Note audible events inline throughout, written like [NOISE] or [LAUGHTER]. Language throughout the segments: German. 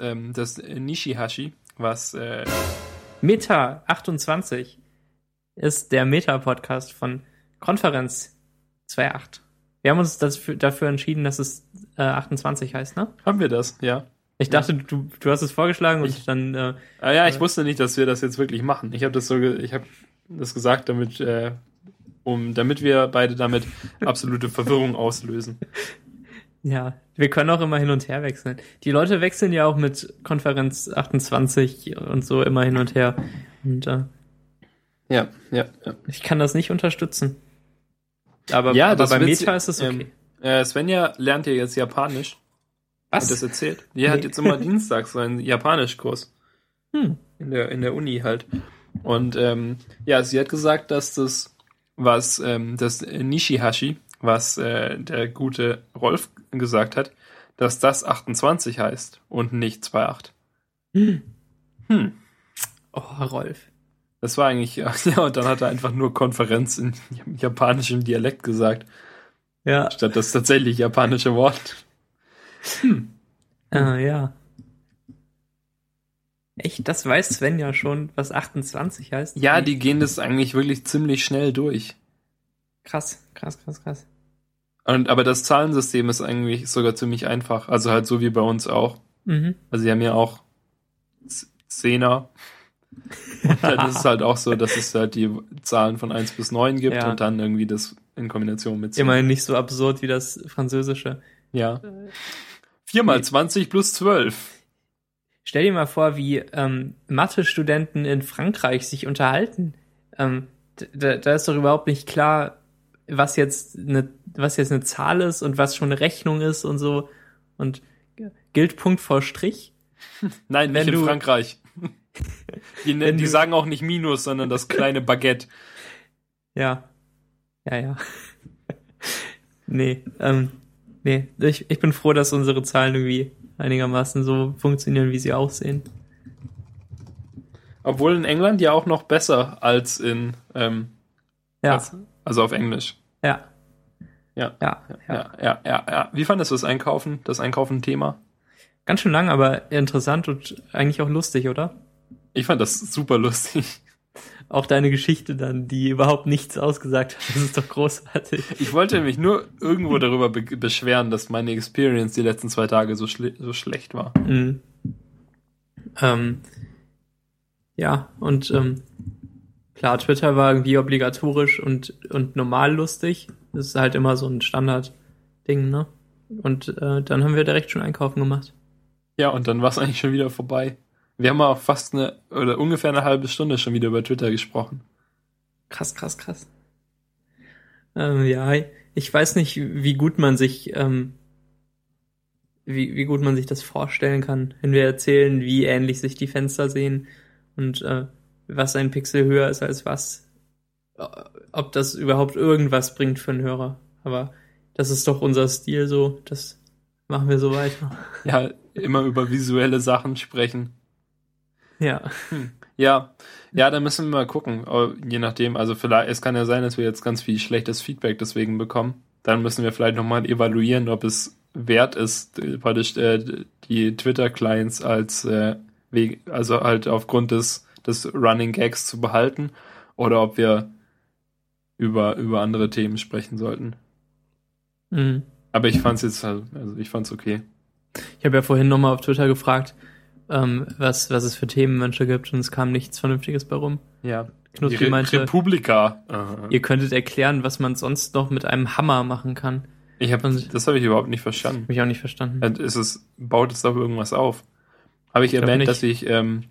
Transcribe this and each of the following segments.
ähm, das Nishihashi, was äh, Meta 28 ist der Meta-Podcast von Konferenz 2.8. Wir haben uns dafür, dafür entschieden, dass es äh, 28 heißt, ne? haben wir das, ja. Ich dachte, du, du hast es vorgeschlagen und Ich- dann, äh, Ah ja, ich wusste nicht, dass wir das jetzt wirklich machen. Ich habe das so, ge ich habe das gesagt, damit, äh, um, damit wir beide damit absolute Verwirrung auslösen. [LAUGHS] ja, wir können auch immer hin und her wechseln. Die Leute wechseln ja auch mit Konferenz 28 und so immer hin und her. Und äh, Ja, ja, ja. ich kann das nicht unterstützen. Aber, Ja, aber bei Meta ist es okay. Ähm, äh, Svenja lernt ja jetzt Japanisch. Hat das Was? erzählt? Die hat Nee. jetzt immer dienstags so einen Japanischkurs. Hm. In der, in der Uni halt. Und ähm, ja, sie hat gesagt, dass das, was ähm, das Nishihashi, was äh, der gute Rolf gesagt hat, dass das 28 heißt und nicht 28. Hm. Hm. Oh, Rolf. Das war eigentlich, [LAUGHS] ja, und dann hat er einfach nur Konferenz in japanischem Dialekt gesagt, Ja, statt das tatsächlich japanische Wort. äh, ja. Echt, das weiß Sven ja schon, was 28 heißt. Ja, die gehen das eigentlich wirklich ziemlich schnell durch. Krass, krass, krass, krass. Und, aber das Zahlensystem ist eigentlich sogar ziemlich einfach. Also halt so wie bei uns auch. Mhm. Also sie haben ja auch Zehner. Und das ist halt auch so, dass es halt die Zahlen von 1 bis 9 gibt Ja. und dann irgendwie das in Kombination mit 10. Immerhin nicht so absurd wie das Französische. Ja. 4 mal Nee. 20 plus 12. Stell dir mal vor, wie ähm, Mathe-Studenten in Frankreich sich unterhalten. Ähm, da, da ist doch überhaupt nicht klar, was jetzt eine, was jetzt eine Zahl ist und was schon eine Rechnung ist und so. Und gilt Punkt vor Strich? [LAUGHS] Nein, Wenn nicht in du- Frankreich. [LAUGHS] Die, ne- Wenn die du- sagen auch nicht Minus, sondern das kleine Baguette. [LAUGHS] Ja. Ja, ja. nee, ähm, nee. Ich, ich bin froh, dass unsere Zahlen irgendwie einigermaßen so funktionieren, wie sie aussehen. Obwohl in England ja auch noch besser als in, ähm, Ja, als, also auf Englisch. ja. Ja. Ja, ja. Ja, ja, ja. Wie fandest du das Einkaufen, das Einkaufen-Thema? Ganz schön lang, aber interessant und eigentlich auch lustig, oder? Ich fand das super lustig. Auch deine Geschichte dann, die überhaupt nichts ausgesagt hat, das ist doch großartig. Ich wollte mich nur irgendwo darüber be beschweren, dass meine Experience die letzten zwei Tage so, schle so schlecht war. Mhm. Ähm, ja, und ähm, klar, Twitter war irgendwie obligatorisch und, und normal lustig. Das ist halt immer so ein Standard-Ding, ne? Und äh, dann haben wir direkt schon einkaufen gemacht. Ja, und dann war es eigentlich schon wieder vorbei. Wir haben auch fast eine, oder ungefähr eine halbe Stunde schon wieder über Twitter gesprochen. Krass, krass, krass. Ähm, ja, ich weiß nicht, wie gut man sich, ähm, wie, wie gut man sich das vorstellen kann, wenn wir erzählen, wie ähnlich sich die Fenster sehen und äh, was ein Pixel höher ist als was. Ob das überhaupt irgendwas bringt für einen Hörer. Aber das ist doch unser Stil so, das machen wir so weiter. Ja, immer über visuelle Sachen sprechen. Ja. Ja, ja, da müssen wir mal gucken. Oh, Je nachdem, also vielleicht, es kann ja sein, dass wir jetzt ganz viel schlechtes Feedback deswegen bekommen. Dann müssen wir vielleicht nochmal evaluieren, ob es wert ist, praktisch äh, die Twitter-Clients als äh, also halt aufgrund des, des Running Gags zu behalten oder ob wir über, über andere Themen sprechen sollten. Mhm. Aber ich fand's jetzt halt, also ich fand's okay. Ich habe ja vorhin nochmal auf Twitter gefragt, ähm, was, was es für Themenwünsche gibt und es kam nichts Vernünftiges bei rum. Ja. Die Re meinte, Republika. Aha. ihr könntet erklären, was man sonst noch mit einem Hammer machen kann. Ich hab, Und- das habe ich überhaupt nicht verstanden. Habe ich auch nicht verstanden. Und ist es, baut es doch irgendwas auf? Habe ich, Ich erwähnt, dass ich, ähm,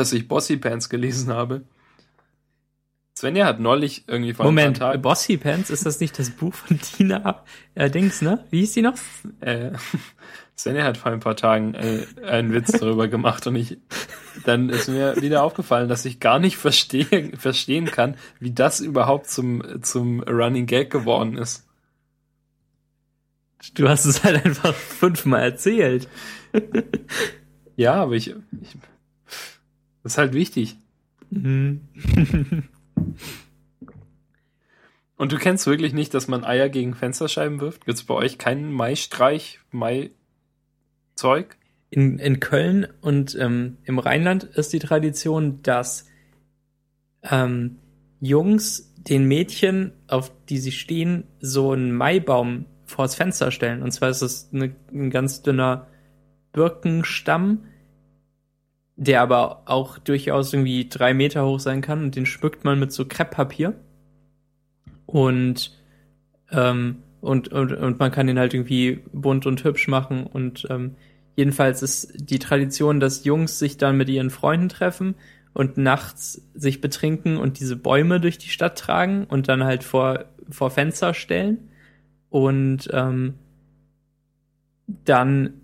dass ich Bossy Pants gelesen habe? Svenja hat neulich irgendwie vor Moment, ein paar Tagen, Bossy Pants, ist das nicht das Buch von Tina äh, Dings, ne? Wie hieß die noch? äh, Svenja hat vor ein paar Tagen äh, einen Witz darüber gemacht und ich, dann ist mir wieder aufgefallen, dass ich gar nicht verstehe, verstehen kann, wie das überhaupt zum, zum Running Gag geworden ist. Du hast es halt einfach fünfmal erzählt. Ja, aber ich, ich das ist halt wichtig. Mhm. [LAUGHS] Und du kennst wirklich nicht, dass man Eier gegen Fensterscheiben wirft? Gibt's bei euch keinen Maistreich, Mai-Zeug? in, in Köln und ähm, im Rheinland ist die Tradition, dass ähm, Jungs den Mädchen, auf die sie stehen, so einen Maibaum vors Fenster stellen. Und zwar ist es eine, ein ganz dünner Birkenstamm, der aber auch durchaus irgendwie drei Meter hoch sein kann und den schmückt man mit so Krepppapier. Und, ähm, und, und, und man kann den halt irgendwie bunt und hübsch machen und ähm, jedenfalls ist die Tradition, dass Jungs sich dann mit ihren Freunden treffen und nachts sich betrinken und diese Bäume durch die Stadt tragen und dann halt vor, vor Fenster stellen. Und ähm, dann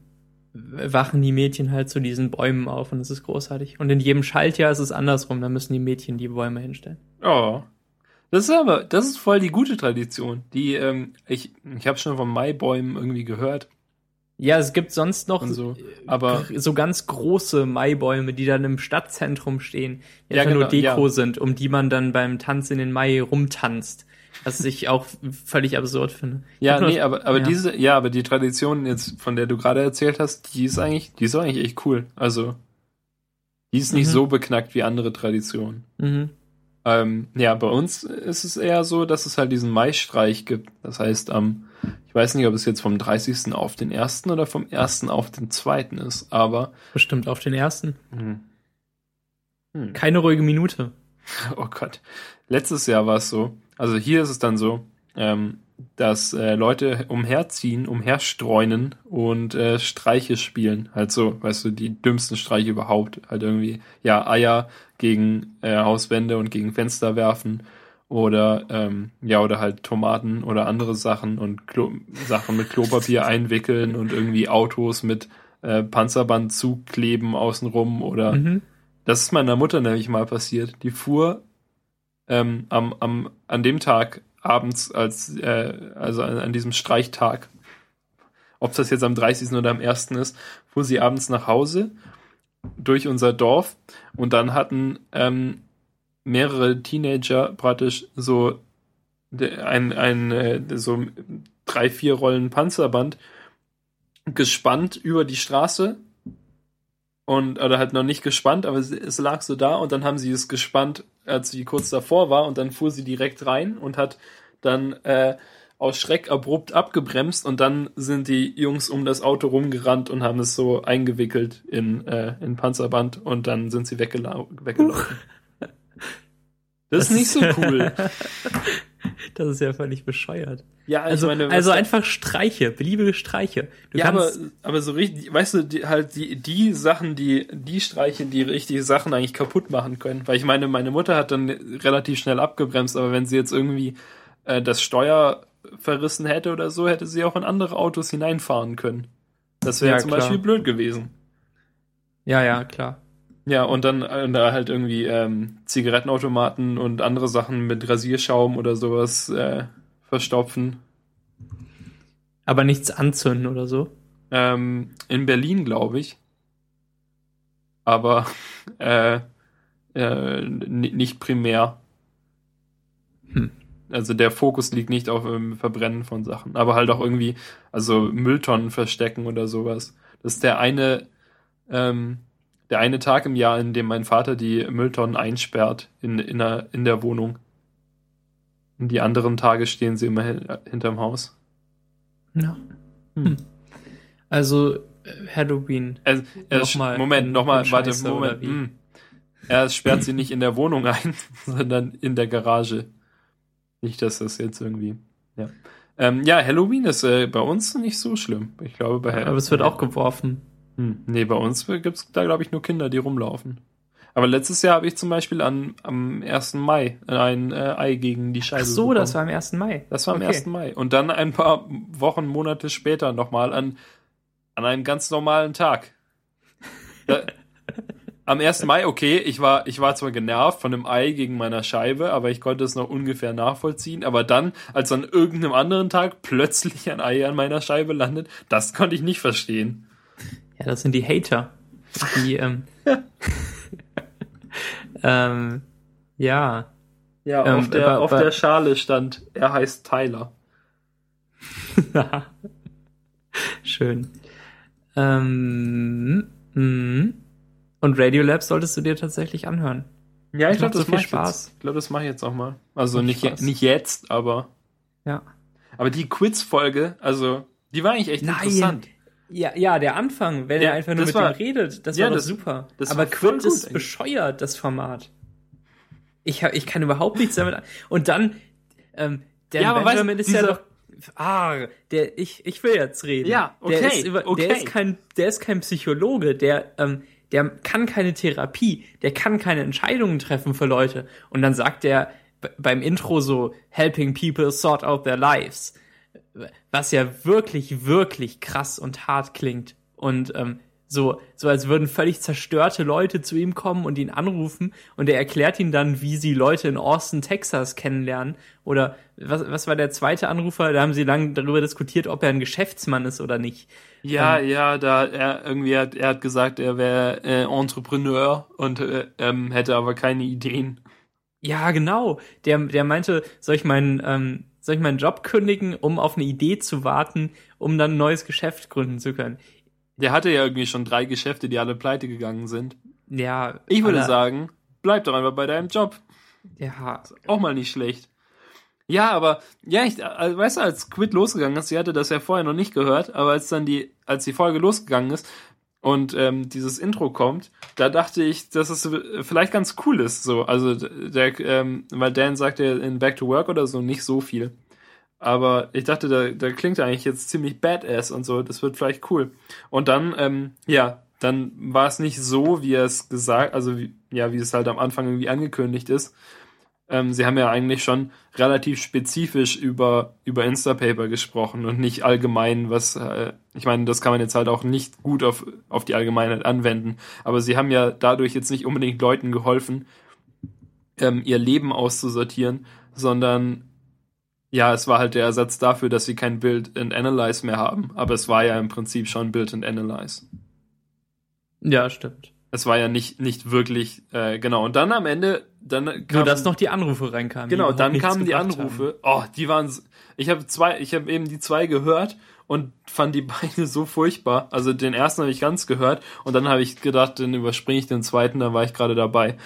wachen die Mädchen halt zu diesen Bäumen auf und es ist großartig. Und in jedem Schaltjahr ist es andersrum, da müssen die Mädchen die Bäume hinstellen. Oh. Das ist aber, das ist voll die gute Tradition. Die, ähm, ich, ich habe schon von Maibäumen irgendwie gehört. Ja, es gibt sonst noch so, aber so ganz große Maibäume, die dann im Stadtzentrum stehen, die ja, einfach genau, nur Deko ja. sind, um die man dann beim Tanz in den Mai rumtanzt. Was ich auch völlig absurd finde. Ja, Ich nee, aber, aber ja. diese, ja, aber die Tradition jetzt, von der du gerade erzählt hast, die ist eigentlich, die ist eigentlich echt cool. Also, die ist nicht Mhm. so beknackt wie andere Traditionen. Mhm. Ähm, ja, bei uns ist es eher so, dass es halt diesen Maistreich gibt. Das heißt, am, ich weiß nicht, ob es jetzt vom 30. auf den 1. oder vom 1. auf den 2. ist, aber, Bestimmt auf den ersten. hm. Hm. Keine ruhige Minute. [LAUGHS] Oh Gott. Letztes Jahr war es so. Also hier ist es dann so, ähm, dass äh, Leute umherziehen, umherstreunen und äh, Streiche spielen. Halt so, weißt du, die dümmsten Streiche überhaupt. Halt irgendwie, ja, Eier gegen äh, Hauswände und gegen Fenster werfen. Oder, ähm, ja, oder halt Tomaten oder andere Sachen und Klo Sachen mit Klopapier [LAUGHS] einwickeln und irgendwie Autos mit äh, Panzerband zukleben außenrum oder Mhm. das ist meiner Mutter nämlich mal passiert. Die fuhr ähm, am, am, an dem Tag abends, als, äh, also an, an diesem Streichtag, ob das jetzt am 30. oder am 1. ist, fuhr sie abends nach Hause durch unser Dorf und dann hatten ähm, mehrere Teenager praktisch so ein, ein äh, so drei, vier Rollen Panzerband gespannt über die Straße und oder halt noch nicht gespannt, aber es, lag so da und dann haben sie es gespannt, als sie kurz davor war und dann fuhr sie direkt rein und hat dann äh, aus Schreck abrupt abgebremst und dann sind die Jungs um das Auto rumgerannt und haben es so eingewickelt in, äh, in Panzerband und dann sind sie weggelau weggelaufen. [LAUGHS] Das, ist nicht so cool. [LAUGHS] Das ist ja völlig bescheuert. Ja, Also, meine, also einfach Streiche, beliebige Streiche. Du ja, aber, aber so richtig, weißt du, die, halt die, die Sachen, die, die Streiche, die richtige Sachen eigentlich kaputt machen können. Weil ich meine, meine Mutter hat dann relativ schnell abgebremst, aber wenn sie jetzt irgendwie äh, das Steuer verrissen hätte oder so, hätte sie auch in andere Autos hineinfahren können. Das wäre Ja, zum klar. Beispiel blöd gewesen. ja, ja, klar. Ja, und dann äh, da halt irgendwie ähm, Zigarettenautomaten und andere Sachen mit Rasierschaum oder sowas äh, verstopfen. Aber nichts anzünden oder so. Ähm, in Berlin, glaube ich. Aber [LAUGHS] äh, äh, ni- nicht primär. Hm. Also der Fokus liegt nicht auf dem Verbrennen von Sachen, aber halt auch irgendwie, also Mülltonnen verstecken oder sowas. Das ist der eine, ähm, der eine Tag im Jahr, in dem mein Vater die Mülltonnen einsperrt in, in, der, in der Wohnung. Und die anderen Tage stehen sie immer hin, hinterm Haus. Ja. Hm. Also äh, Halloween. Also, er Nochmal Moment, nochmal, warte, Moment. hm. Er sperrt sie nicht in der Wohnung ein, [LAUGHS] sondern in der Garage. Nicht, dass das jetzt irgendwie. Ja, ähm, ja Halloween ist äh, bei uns nicht so schlimm. Ich glaube, bei Aber es wird auch geworfen. Hm, nee, bei uns gibt's da, glaube ich, nur Kinder, die rumlaufen. Aber letztes Jahr habe ich zum Beispiel an, am 1. Mai ein äh, Ei gegen die Scheibe Ach so, bekommen. das war am 1. Mai. Das war am Okay. 1. Mai. Und dann ein paar Wochen, Monate später nochmal an, an einem ganz normalen Tag. Da, am 1. Mai, okay, ich war, ich war zwar genervt von einem Ei gegen meiner Scheibe, aber ich konnte es noch ungefähr nachvollziehen. Aber dann, als an irgendeinem anderen Tag plötzlich ein Ei an meiner Scheibe landet, das konnte ich nicht verstehen. Ja, das sind die Hater. Die, [LAUGHS] ähm, ähm, ja. Ja, Ähm, auf, der, aber- auf aber- der Schale stand, er heißt Tyler. [LAUGHS] Schön. Ähm, mm. und Radiolab solltest du dir tatsächlich anhören. Ja, ich Macht glaube, das viel mache ich Spaß. jetzt. Ich glaube, das mache ich jetzt auch mal. Also Macht nicht, Spaß. nicht jetzt, aber. Ja. Aber die Quiz-Folge, also, die war eigentlich echt Nein. interessant. Ja, ja, der Anfang, wenn Ja, er einfach nur mit war- ihm redet, das ja, war doch das- super. das Aber gut ist eigentlich. bescheuert, das Format. Ich, hab, ich kann überhaupt nichts damit an. Und dann, ähm, der Ja, Benjamin weißt, ist ja doch. Ah, der, ich, ich will jetzt reden. Ja, Der okay, ist, über, okay. der ist kein, der ist kein Psychologe, der, ähm, der kann keine Therapie, der kann keine Entscheidungen treffen für Leute. Und dann sagt er beim Intro so, helping people sort out their lives. Was ja wirklich, wirklich krass und hart klingt. Und ähm, so, so als würden völlig zerstörte Leute zu ihm kommen und ihn anrufen und er erklärt ihnen dann, wie sie Leute in Austin, Texas kennenlernen. Oder was, was war der zweite Anrufer? Da haben sie lange darüber diskutiert, ob er ein Geschäftsmann ist oder nicht. Ja, ja, da er irgendwie hat, er hat gesagt, er wäre äh, Entrepreneur und äh, ähm, hätte aber keine Ideen. Ja, genau. Der, der meinte, soll ich meinen, ähm, soll ich meinen Job kündigen, um auf eine Idee zu warten, um dann ein neues Geschäft gründen zu können? Der hatte ja irgendwie schon drei Geschäfte, die alle pleite gegangen sind. Ja. Ich würde sagen, bleib doch einfach bei deinem Job. Ja, Auch mal nicht schlecht. Ja, aber, ja, ich, also, weißt du, als Quid losgegangen ist, sie hatte das ja vorher noch nicht gehört, aber als dann die, als die Folge losgegangen ist und ähm, dieses Intro kommt, da dachte ich, dass es vielleicht ganz cool ist, so. Also, der, ähm, weil Dan sagte in Back to Work oder so nicht so viel. Aber ich dachte, da, da klingt er eigentlich jetzt ziemlich badass und so, das wird vielleicht cool. Und dann, ähm, ja, dann war es nicht so, wie er es gesagt, also wie, ja, wie es halt am Anfang irgendwie angekündigt ist. Ähm, sie haben ja eigentlich schon relativ spezifisch über, über Instapaper gesprochen und nicht allgemein, was, äh, ich meine, das kann man jetzt halt auch nicht gut auf, auf die Allgemeinheit anwenden. Aber sie haben ja dadurch jetzt nicht unbedingt Leuten geholfen, ähm, ihr Leben auszusortieren, sondern ja, es war halt der Ersatz dafür, dass sie kein Build and Analyze mehr haben. Aber es war ja im Prinzip schon Build and Analyze. ja, stimmt. Es war ja nicht, nicht wirklich, äh, genau. Und dann am Ende, dann Nur, kam- dass noch die Anrufe reinkamen. Genau, dann kamen die Anrufe. Oh, die waren. Ich habe zwei, ich habe eben die zwei gehört und fand die [LAUGHS] beide so furchtbar. Also den ersten habe ich ganz gehört und dann habe ich gedacht, dann überspringe ich den zweiten. Da war ich gerade dabei,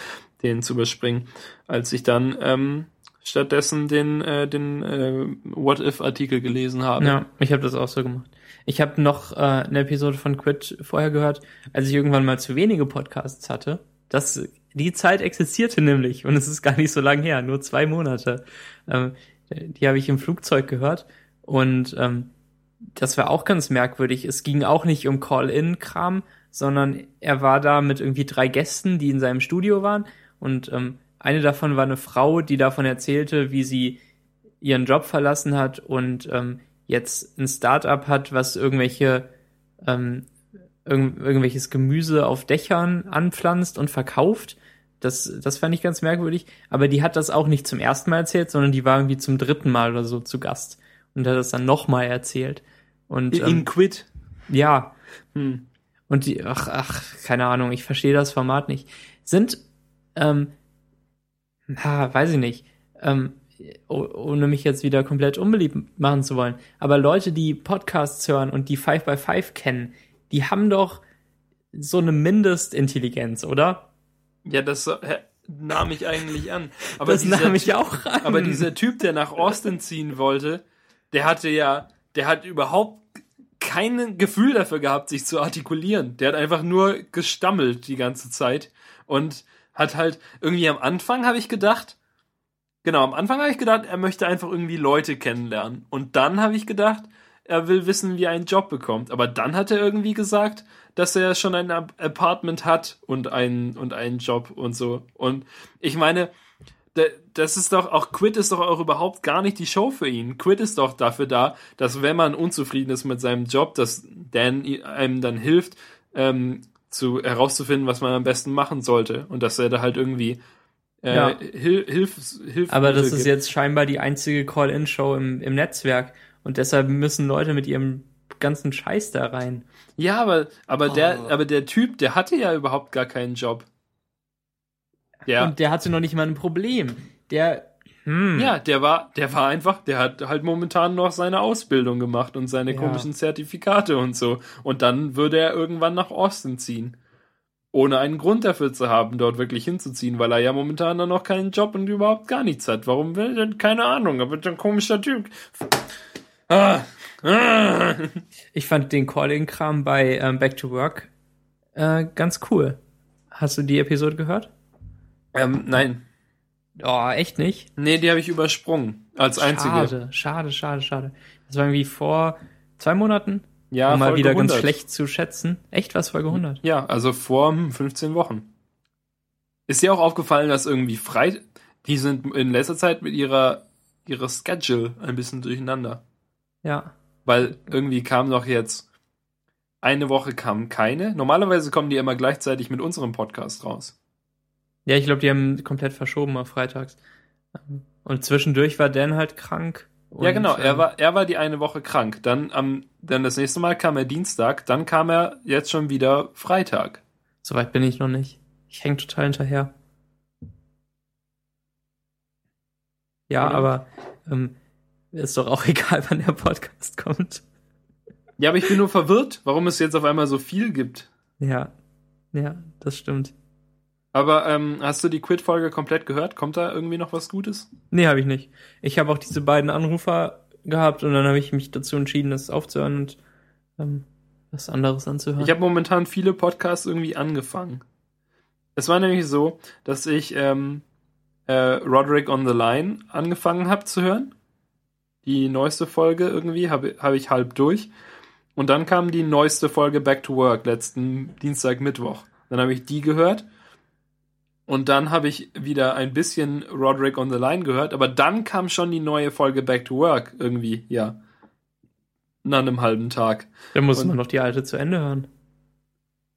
den zu überspringen, als ich dann ähm, stattdessen den äh, den äh, What If Artikel gelesen habe. Ja, ich habe das auch so gemacht. Ich habe noch äh, eine Episode von Quid vorher gehört, als ich irgendwann mal zu wenige Podcasts hatte. Das, die Zeit existierte nämlich und es ist gar nicht so lang her, nur zwei Monate. Ähm, die habe ich im Flugzeug gehört und ähm, das war auch ganz merkwürdig. Es ging auch nicht um Call-in-Kram, sondern er war da mit irgendwie drei Gästen, die in seinem Studio waren und ähm, eine davon war eine Frau, die davon erzählte, wie sie ihren Job verlassen hat und ähm, jetzt ein Startup hat, was irgendwelche ähm, irgend, irgendwelches Gemüse auf Dächern anpflanzt und verkauft. Das, das fand ich ganz merkwürdig. Aber die hat das auch nicht zum ersten Mal erzählt, sondern die war irgendwie zum dritten Mal oder so zu Gast und hat das dann nochmal erzählt. Und In ähm, Quid. ja, Hm. und die, ach, ach, keine Ahnung, ich verstehe das Format nicht. Sind, ähm, na, weiß ich nicht, ähm, oh- ohne mich jetzt wieder komplett unbeliebt machen zu wollen, aber Leute, die Podcasts hören und die 5 by 5 kennen, die haben doch so eine Mindestintelligenz, oder? Ja, das nahm ich eigentlich an. Aber das dieser nahm ich Typ- auch an. Aber dieser Typ, der nach Austin ziehen wollte, der hatte ja, der hat überhaupt kein Gefühl dafür gehabt, sich zu artikulieren. Der hat einfach nur gestammelt die ganze Zeit und hat halt irgendwie am Anfang habe ich gedacht, genau, am Anfang habe ich gedacht, er möchte einfach irgendwie Leute kennenlernen. Und dann habe ich gedacht, er will wissen, wie er einen Job bekommt. Aber dann hat er irgendwie gesagt, dass er schon ein Ap- Apartment hat und einen, und einen Job und so. Und ich meine, da- das ist doch, auch Quit ist doch auch überhaupt gar nicht die Show für ihn. Quit ist doch dafür da, dass wenn man unzufrieden ist mit seinem Job, dass Dan einem dann hilft, ähm, zu herauszufinden, was man am besten machen sollte. Und dass er da halt irgendwie äh, Ja. Hil Hilf, Hilf Aber das ist jetzt scheinbar die einzige Call-In-Show im, im Netzwerk. Und deshalb müssen Leute mit ihrem ganzen Scheiß da rein. Ja, aber, aber der, Oh. aber der Typ, der hatte ja überhaupt gar keinen Job. Ja. Und der hatte noch nicht mal ein Problem. Der, Hm. Ja, der war, der war einfach, der hat halt momentan noch seine Ausbildung gemacht und seine Ja. komischen Zertifikate und so. Und dann würde er irgendwann nach Austin ziehen. Ohne einen Grund dafür zu haben, dort wirklich hinzuziehen, weil er ja momentan dann noch keinen Job und überhaupt gar nichts hat. Warum will er denn? Keine Ahnung, er wird ein komischer Typ. Ah, ah. Ich fand den Calling-Kram bei ähm, Back to Work äh, ganz cool. Hast du die Episode gehört? Ähm, nein. Oh, echt nicht? Nee, die habe ich übersprungen. Als einzige. Schade, schade, schade, schade. Das war irgendwie vor zwei Monaten, Ja, um mal Folge wieder ganz 100. schlecht zu schätzen. Echt was, Folge 100? Ja, also vor hm, 15 Wochen. Ist dir auch aufgefallen, dass irgendwie frei, die sind in letzter Zeit mit ihrer, ihrer Schedule ein bisschen durcheinander. Ja. Weil irgendwie kam doch jetzt, eine Woche kam keine. Normalerweise kommen die immer gleichzeitig mit unserem Podcast raus. Ja, ich glaube, die haben komplett verschoben auf freitags. Und zwischendurch war Dan halt krank. Und, ja, genau. Er ähm, war, er war die eine Woche krank. Dann am, dann das nächste Mal kam er Dienstag. Dann kam er jetzt schon wieder Freitag. Soweit bin ich noch nicht. Ich häng total hinterher. Ja, aber ähm, ist doch auch [LAUGHS] egal, wann der Podcast kommt. Ja, aber ich bin nur verwirrt, warum es jetzt auf einmal so viel gibt. Ja, ja, das stimmt. Aber ähm, hast du die Quid-Folge komplett gehört? Kommt da irgendwie noch was Gutes? Nee, habe ich nicht. Ich habe auch diese beiden Anrufer gehabt und dann habe ich mich dazu entschieden, das aufzuhören und ähm, was anderes anzuhören. Ich habe momentan viele Podcasts irgendwie angefangen. Es war nämlich so, dass ich ähm, äh, Roderick on the Line angefangen habe zu hören. Die neueste Folge irgendwie habe hab ich halb durch. Und dann kam die neueste Folge Back to Work letzten Dienstag, Mittwoch. Dann habe ich die gehört. Und dann habe ich wieder ein bisschen Roderick on the Line gehört. Aber dann kam schon die neue Folge Back to Work irgendwie, ja. Nach einem halben Tag. dann muss und- man noch die alte zu Ende hören.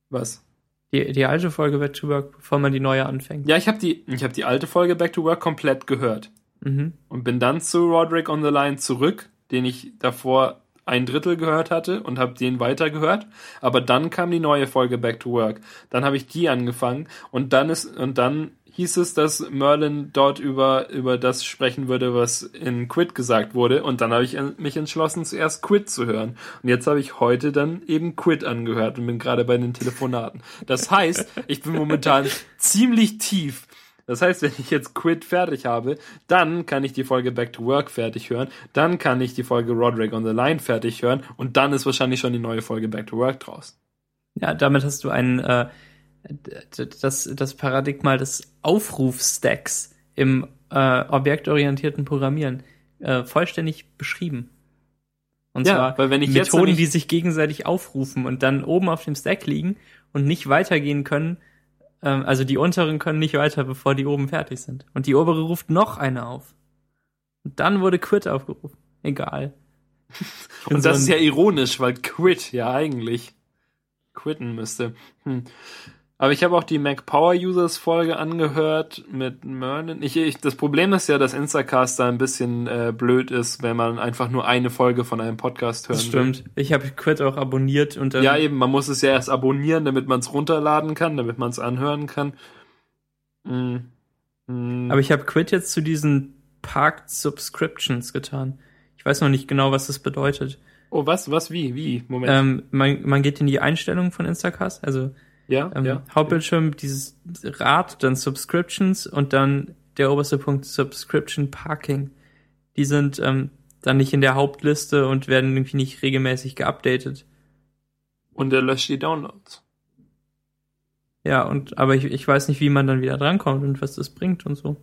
Was? Die, die alte Folge Back to Work, bevor man die neue anfängt. Ja, ich habe die, ich habe die alte Folge Back to Work komplett gehört Mhm. und bin dann zu Roderick on the Line zurück, den ich davor ein Drittel gehört hatte und habe den weitergehört. Aber dann kam die neue Folge Back to Work. Dann habe ich die angefangen und dann ist und dann hieß es, dass Merlin dort über über das sprechen würde, was in Quid gesagt wurde. Und dann habe ich mich entschlossen, zuerst Quid zu hören. Und jetzt habe ich heute dann eben Quid angehört und bin gerade bei den Telefonaten. Das heißt, ich bin momentan ziemlich tief. Das heißt, wenn ich jetzt Quid fertig habe, dann kann ich die Folge Back to Work fertig hören, dann kann ich die Folge Roderick on the Line fertig hören und dann ist wahrscheinlich schon die neue Folge Back to Work draus. Ja, damit hast du ein äh, das, das Paradigma des Aufrufstacks im äh, objektorientierten Programmieren äh, vollständig beschrieben. Und Ja, zwar weil wenn ich jetzt Methoden, nämlich- die sich gegenseitig aufrufen und dann oben auf dem Stack liegen und nicht weitergehen können. Ähm, also die unteren können nicht weiter, bevor die oben fertig sind. Und die obere ruft noch eine auf. Und dann wurde Quit aufgerufen. Egal. [LAUGHS] Und so das ein- ist ja ironisch, weil Quit ja eigentlich quitten müsste. Hm. Aber ich habe auch die Mac Power Users Folge angehört mit Merlin. Ich, ich, das Problem ist ja, dass Instacast da ein bisschen äh, blöd ist, wenn man einfach nur eine Folge von einem Podcast hören Das stimmt. Ich habe Quit auch abonniert und dann Ja, eben, man muss es ja erst abonnieren, damit man es runterladen kann, damit man es anhören kann. Mm. Mm. Aber ich habe Quit jetzt zu diesen Parked Subscriptions getan. Ich weiß noch nicht genau, was das bedeutet. oh, was, was, wie, wie? Moment. Ähm, man, man geht in die Einstellungen von Instacast, also ja, ähm, ja. Hauptbildschirm, dieses Rad, dann Subscriptions und dann der oberste Punkt Subscription Parking. Die sind ähm, dann nicht in der Hauptliste und werden irgendwie nicht regelmäßig geupdatet. Und er löscht die Downloads. Ja, und aber ich, ich weiß nicht, wie man dann wieder drankommt und was das bringt und so.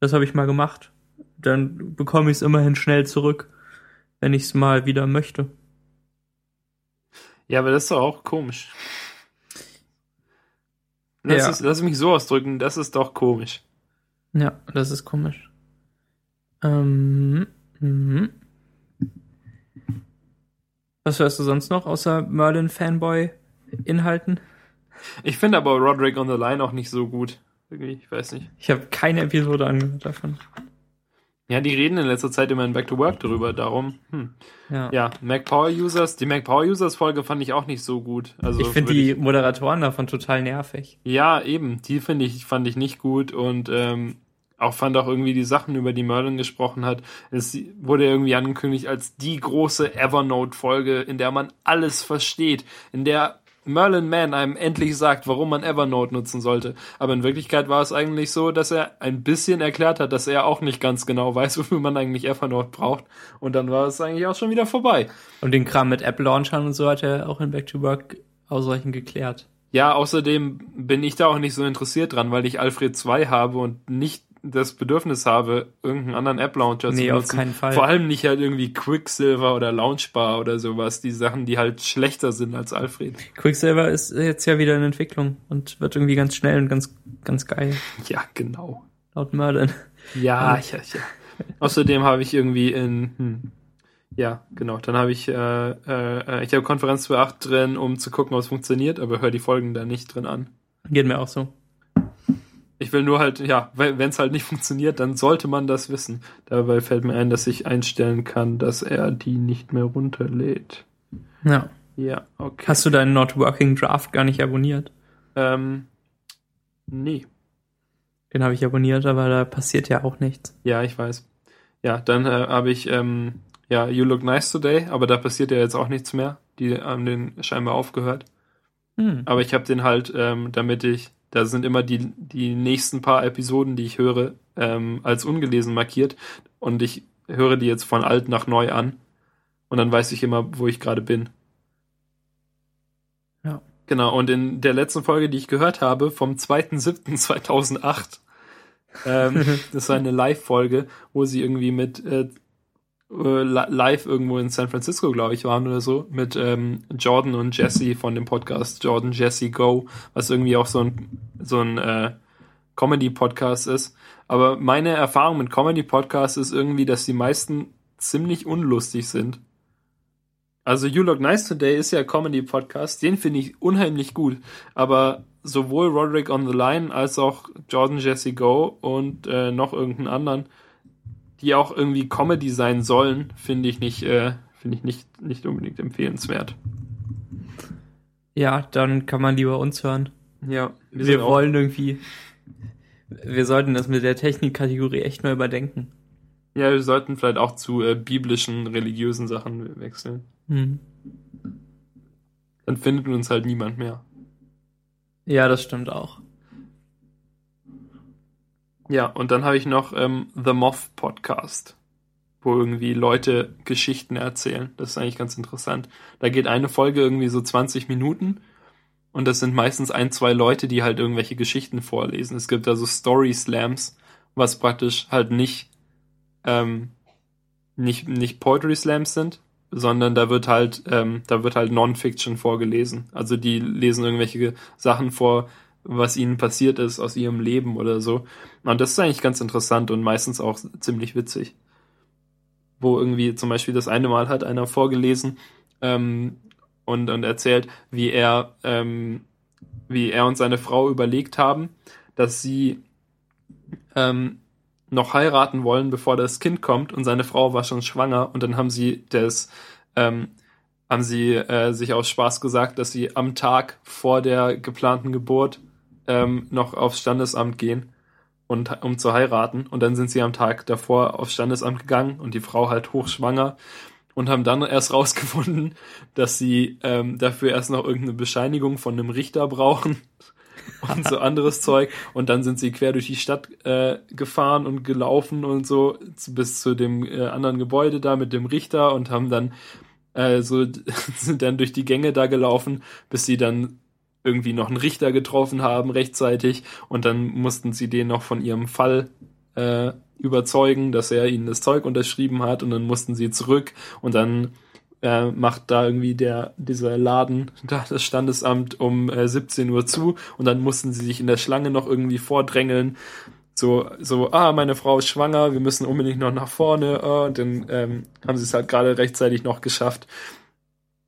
Das habe ich mal gemacht. Dann bekomme ich es immerhin schnell zurück, wenn ich es mal wieder möchte. Ja, aber das ist doch auch komisch. Lass, Ja. es, lass mich so ausdrücken, das ist doch komisch. Ja, das ist komisch. Ähm, mhm. Was hörst du sonst noch außer Merlin Fanboy Inhalten? Ich finde aber Roderick on the Line auch nicht so gut. Irgendwie, ich weiß nicht. Ich habe keine Episode angehört davon. Ja, die reden in letzter Zeit immer in Back to Work darüber, darum. Hm. Ja. Ja, Mac Power Users, die Mac Power Users Folge fand ich auch nicht so gut. Also ich finde die Moderatoren davon total nervig. Ja, eben. Die finde ich, fand ich nicht gut und ähm, auch fand auch irgendwie die Sachen, über die Merlin gesprochen hat. Es wurde irgendwie angekündigt als die große Evernote-Folge, in der man alles versteht, in der Merlin Mann einem endlich sagt, warum man Evernote nutzen sollte. Aber in Wirklichkeit war es eigentlich so, dass er ein bisschen erklärt hat, dass er auch nicht ganz genau weiß, [LAUGHS] wofür man eigentlich Evernote braucht. Und dann war es eigentlich auch schon wieder vorbei. Und den Kram mit App-Launchern und so hat er auch in Back to Work ausreichend geklärt. Ja, außerdem bin ich da auch nicht so interessiert dran, weil ich Alfred 2 habe und nicht das Bedürfnis habe, irgendeinen anderen App-Launcher nee, zu nutzen. auf keinen Fall. Vor allem nicht halt irgendwie Quicksilver oder Launchbar oder sowas, die Sachen, die halt schlechter sind als Alfred. Quicksilver ist jetzt ja wieder in Entwicklung und wird irgendwie ganz schnell und ganz, ganz geil. Ja, genau. Laut Merlin. Ja, ja, ja. Außerdem habe ich irgendwie in, hm, ja, genau, dann habe ich, äh, äh, ich habe Konferenz 2.8 drin, um zu gucken, ob es funktioniert, aber höre die Folgen da nicht drin an. Geht mir auch so. Ich will nur halt, ja, wenn es halt nicht funktioniert, dann sollte man das wissen. Dabei fällt mir ein, dass ich einstellen kann, dass er die nicht mehr runterlädt. Ja. Ja, okay. Hast du deinen Not Working Draft gar nicht abonniert? Ähm, nee. Den habe ich abonniert, aber da passiert ja auch nichts. Ja, ich weiß. Ja, dann äh, habe ich, ähm, ja, You Look Nice Today, aber da passiert ja jetzt auch nichts mehr. Die haben den scheinbar aufgehört. Hm. Aber ich habe den halt, ähm, damit ich da sind immer die, die nächsten paar Episoden, die ich höre, ähm, als ungelesen markiert. Und ich höre die jetzt von alt nach neu an. Und dann weiß ich immer, wo ich gerade bin. Ja. Genau, und in der letzten Folge, die ich gehört habe, vom 2.7.2008, ähm, [LAUGHS] das war eine Live-Folge, wo sie irgendwie mit äh, äh, live irgendwo in San Francisco, glaube ich, waren oder so, mit ähm, Jordan und Jesse von dem Podcast Jordan Jesse Go, was irgendwie auch so ein, so ein äh, Comedy-Podcast ist. Aber meine Erfahrung mit Comedy-Podcasts ist irgendwie, dass die meisten ziemlich unlustig sind. Also You Look Nice Today ist ja Comedy-Podcast, den finde ich unheimlich gut. Aber sowohl Roderick on the Line als auch Jordan Jesse Go und äh, noch irgendeinen anderen die auch irgendwie Comedy sein sollen, finde ich nicht, äh, finde ich nicht, nicht unbedingt empfehlenswert. Ja, dann kann man lieber uns hören. Ja, wir, wir wollen irgendwie, wir sollten das mit der Technikkategorie echt mal überdenken. Ja, wir sollten vielleicht auch zu äh, biblischen, religiösen Sachen wechseln. Hm. Dann findet uns halt niemand mehr. Ja, das stimmt auch. Ja, und dann habe ich noch ähm, The Moth Podcast, wo irgendwie Leute Geschichten erzählen. Das ist eigentlich ganz interessant. Da geht eine Folge irgendwie so 20 Minuten und das sind meistens ein, zwei Leute, die halt irgendwelche Geschichten vorlesen. Es gibt also Story Slams, was praktisch halt nicht, ähm, nicht, nicht Poetry Slams sind, sondern da wird halt, ähm, da wird halt Non-Fiction vorgelesen. Also die lesen irgendwelche Sachen vor, was ihnen passiert ist aus ihrem Leben oder so. Und das ist eigentlich ganz interessant und meistens auch ziemlich witzig. Wo irgendwie zum Beispiel das eine Mal hat einer vorgelesen ähm, und, und erzählt, wie er, ähm, wie er und seine Frau überlegt haben, dass sie ähm, noch heiraten wollen, bevor das Kind kommt. Und seine Frau war schon schwanger. Und dann haben sie das ähm, haben sie äh, sich aus Spaß gesagt, dass sie am Tag vor der geplanten Geburt ähm, noch aufs Standesamt gehen und um zu heiraten. Und dann sind sie am Tag davor aufs Standesamt gegangen und die Frau halt hochschwanger und haben dann erst rausgefunden, dass sie ähm, dafür erst noch irgendeine Bescheinigung von einem Richter brauchen [LAUGHS] und so anderes [LAUGHS] Zeug. Und dann sind sie quer durch die Stadt äh, gefahren und gelaufen und so bis zu dem äh, anderen Gebäude da mit dem Richter und haben dann äh, so [LAUGHS] sind dann durch die Gänge da gelaufen, bis sie dann irgendwie noch einen Richter getroffen haben rechtzeitig. Und dann mussten sie den noch von ihrem Fall äh, überzeugen, dass er ihnen das Zeug unterschrieben hat und dann mussten sie zurück und dann äh, macht da irgendwie der dieser Laden, da das Standesamt um äh, 17 Uhr zu und dann mussten sie sich in der Schlange noch irgendwie vordrängeln. So, so, ah, meine Frau ist schwanger, wir müssen unbedingt noch nach vorne. Oh, und dann ähm, haben sie es halt gerade rechtzeitig noch geschafft.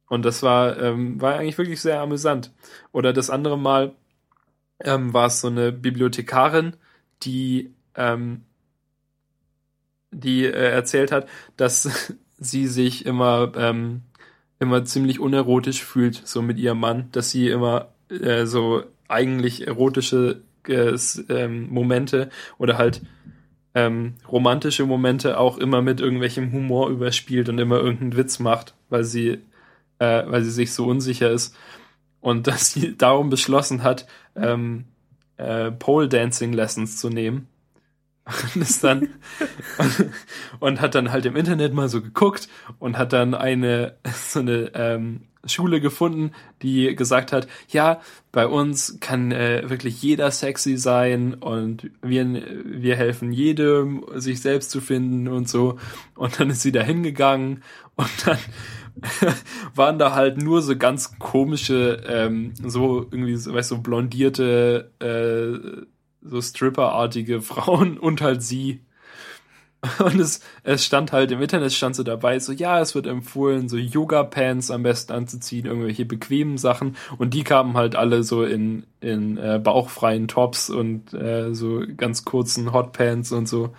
Und das war, ähm, war eigentlich wirklich sehr amüsant. Oder das andere Mal ähm, war es so eine Bibliothekarin, die, ähm, die äh, erzählt hat, dass [LAUGHS] sie sich immer, ähm, immer ziemlich unerotisch fühlt, so mit ihrem Mann, dass sie immer äh, so eigentlich erotische äh, ähm, Momente oder halt ähm, romantische Momente auch immer mit irgendwelchem Humor überspielt und immer irgendeinen Witz macht, weil sie, äh, weil sie sich so unsicher ist. Und [LAUGHS] dass sie darum beschlossen hat, ähm, äh, Pole Dancing Lessons zu nehmen. [LAUGHS] Und dann und, hat dann halt im Internet mal so geguckt und hat dann eine [LAUGHS] so eine ähm, Schule gefunden, die gesagt hat, ja, bei uns kann äh, wirklich jeder sexy sein und wir, wir helfen jedem, sich selbst zu finden und so. Und dann ist sie da hingegangen und dann [LAUGHS] waren da halt nur so ganz komische, ähm, so irgendwie, weißt du, so blondierte, äh, so Stripper-artige Frauen [LAUGHS] und halt sie. Und es, es stand halt im Internet, stand so dabei, so ja, es wird empfohlen, so Yoga-Pants am besten anzuziehen, irgendwelche bequemen Sachen. Und die kamen halt alle so in, in äh, bauchfreien Tops und äh, so ganz kurzen Hotpants und so.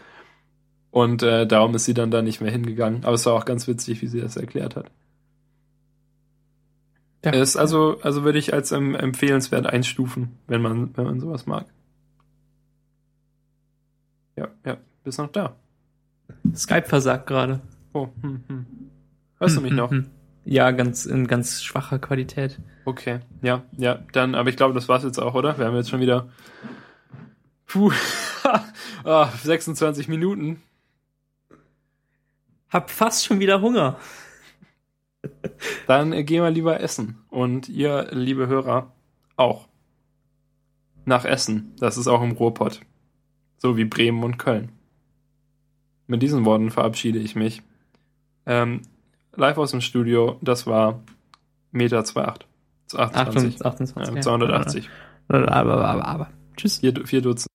Und äh, darum ist sie dann da nicht mehr hingegangen. Aber es war auch ganz witzig, wie sie das erklärt hat. Ja. Ist also, also würde ich als ähm, empfehlenswert einstufen, wenn man, wenn man sowas mag. Ja, ja, bist noch da. Skype versagt gerade. Oh, hm, hm. Hörst du mich noch? Ja, ganz in ganz schwacher Qualität. Okay, ja, ja, dann, aber ich glaube, das war's jetzt auch, oder? Wir haben jetzt schon wieder puh, [LAUGHS] ah, 26 Minuten. Hab fast schon wieder Hunger. Dann äh, gehen wir lieber essen. Und ihr, liebe Hörer, auch. Nach Essen. Das ist auch im Ruhrpott. So wie Bremen und Köln. Mit diesen Worten verabschiede ich mich. Ähm, live aus dem Studio, das war Meter 2,8. 28. 28, ja, 280. Aber, aber, aber. Tschüss. Vier, vier Dutzend.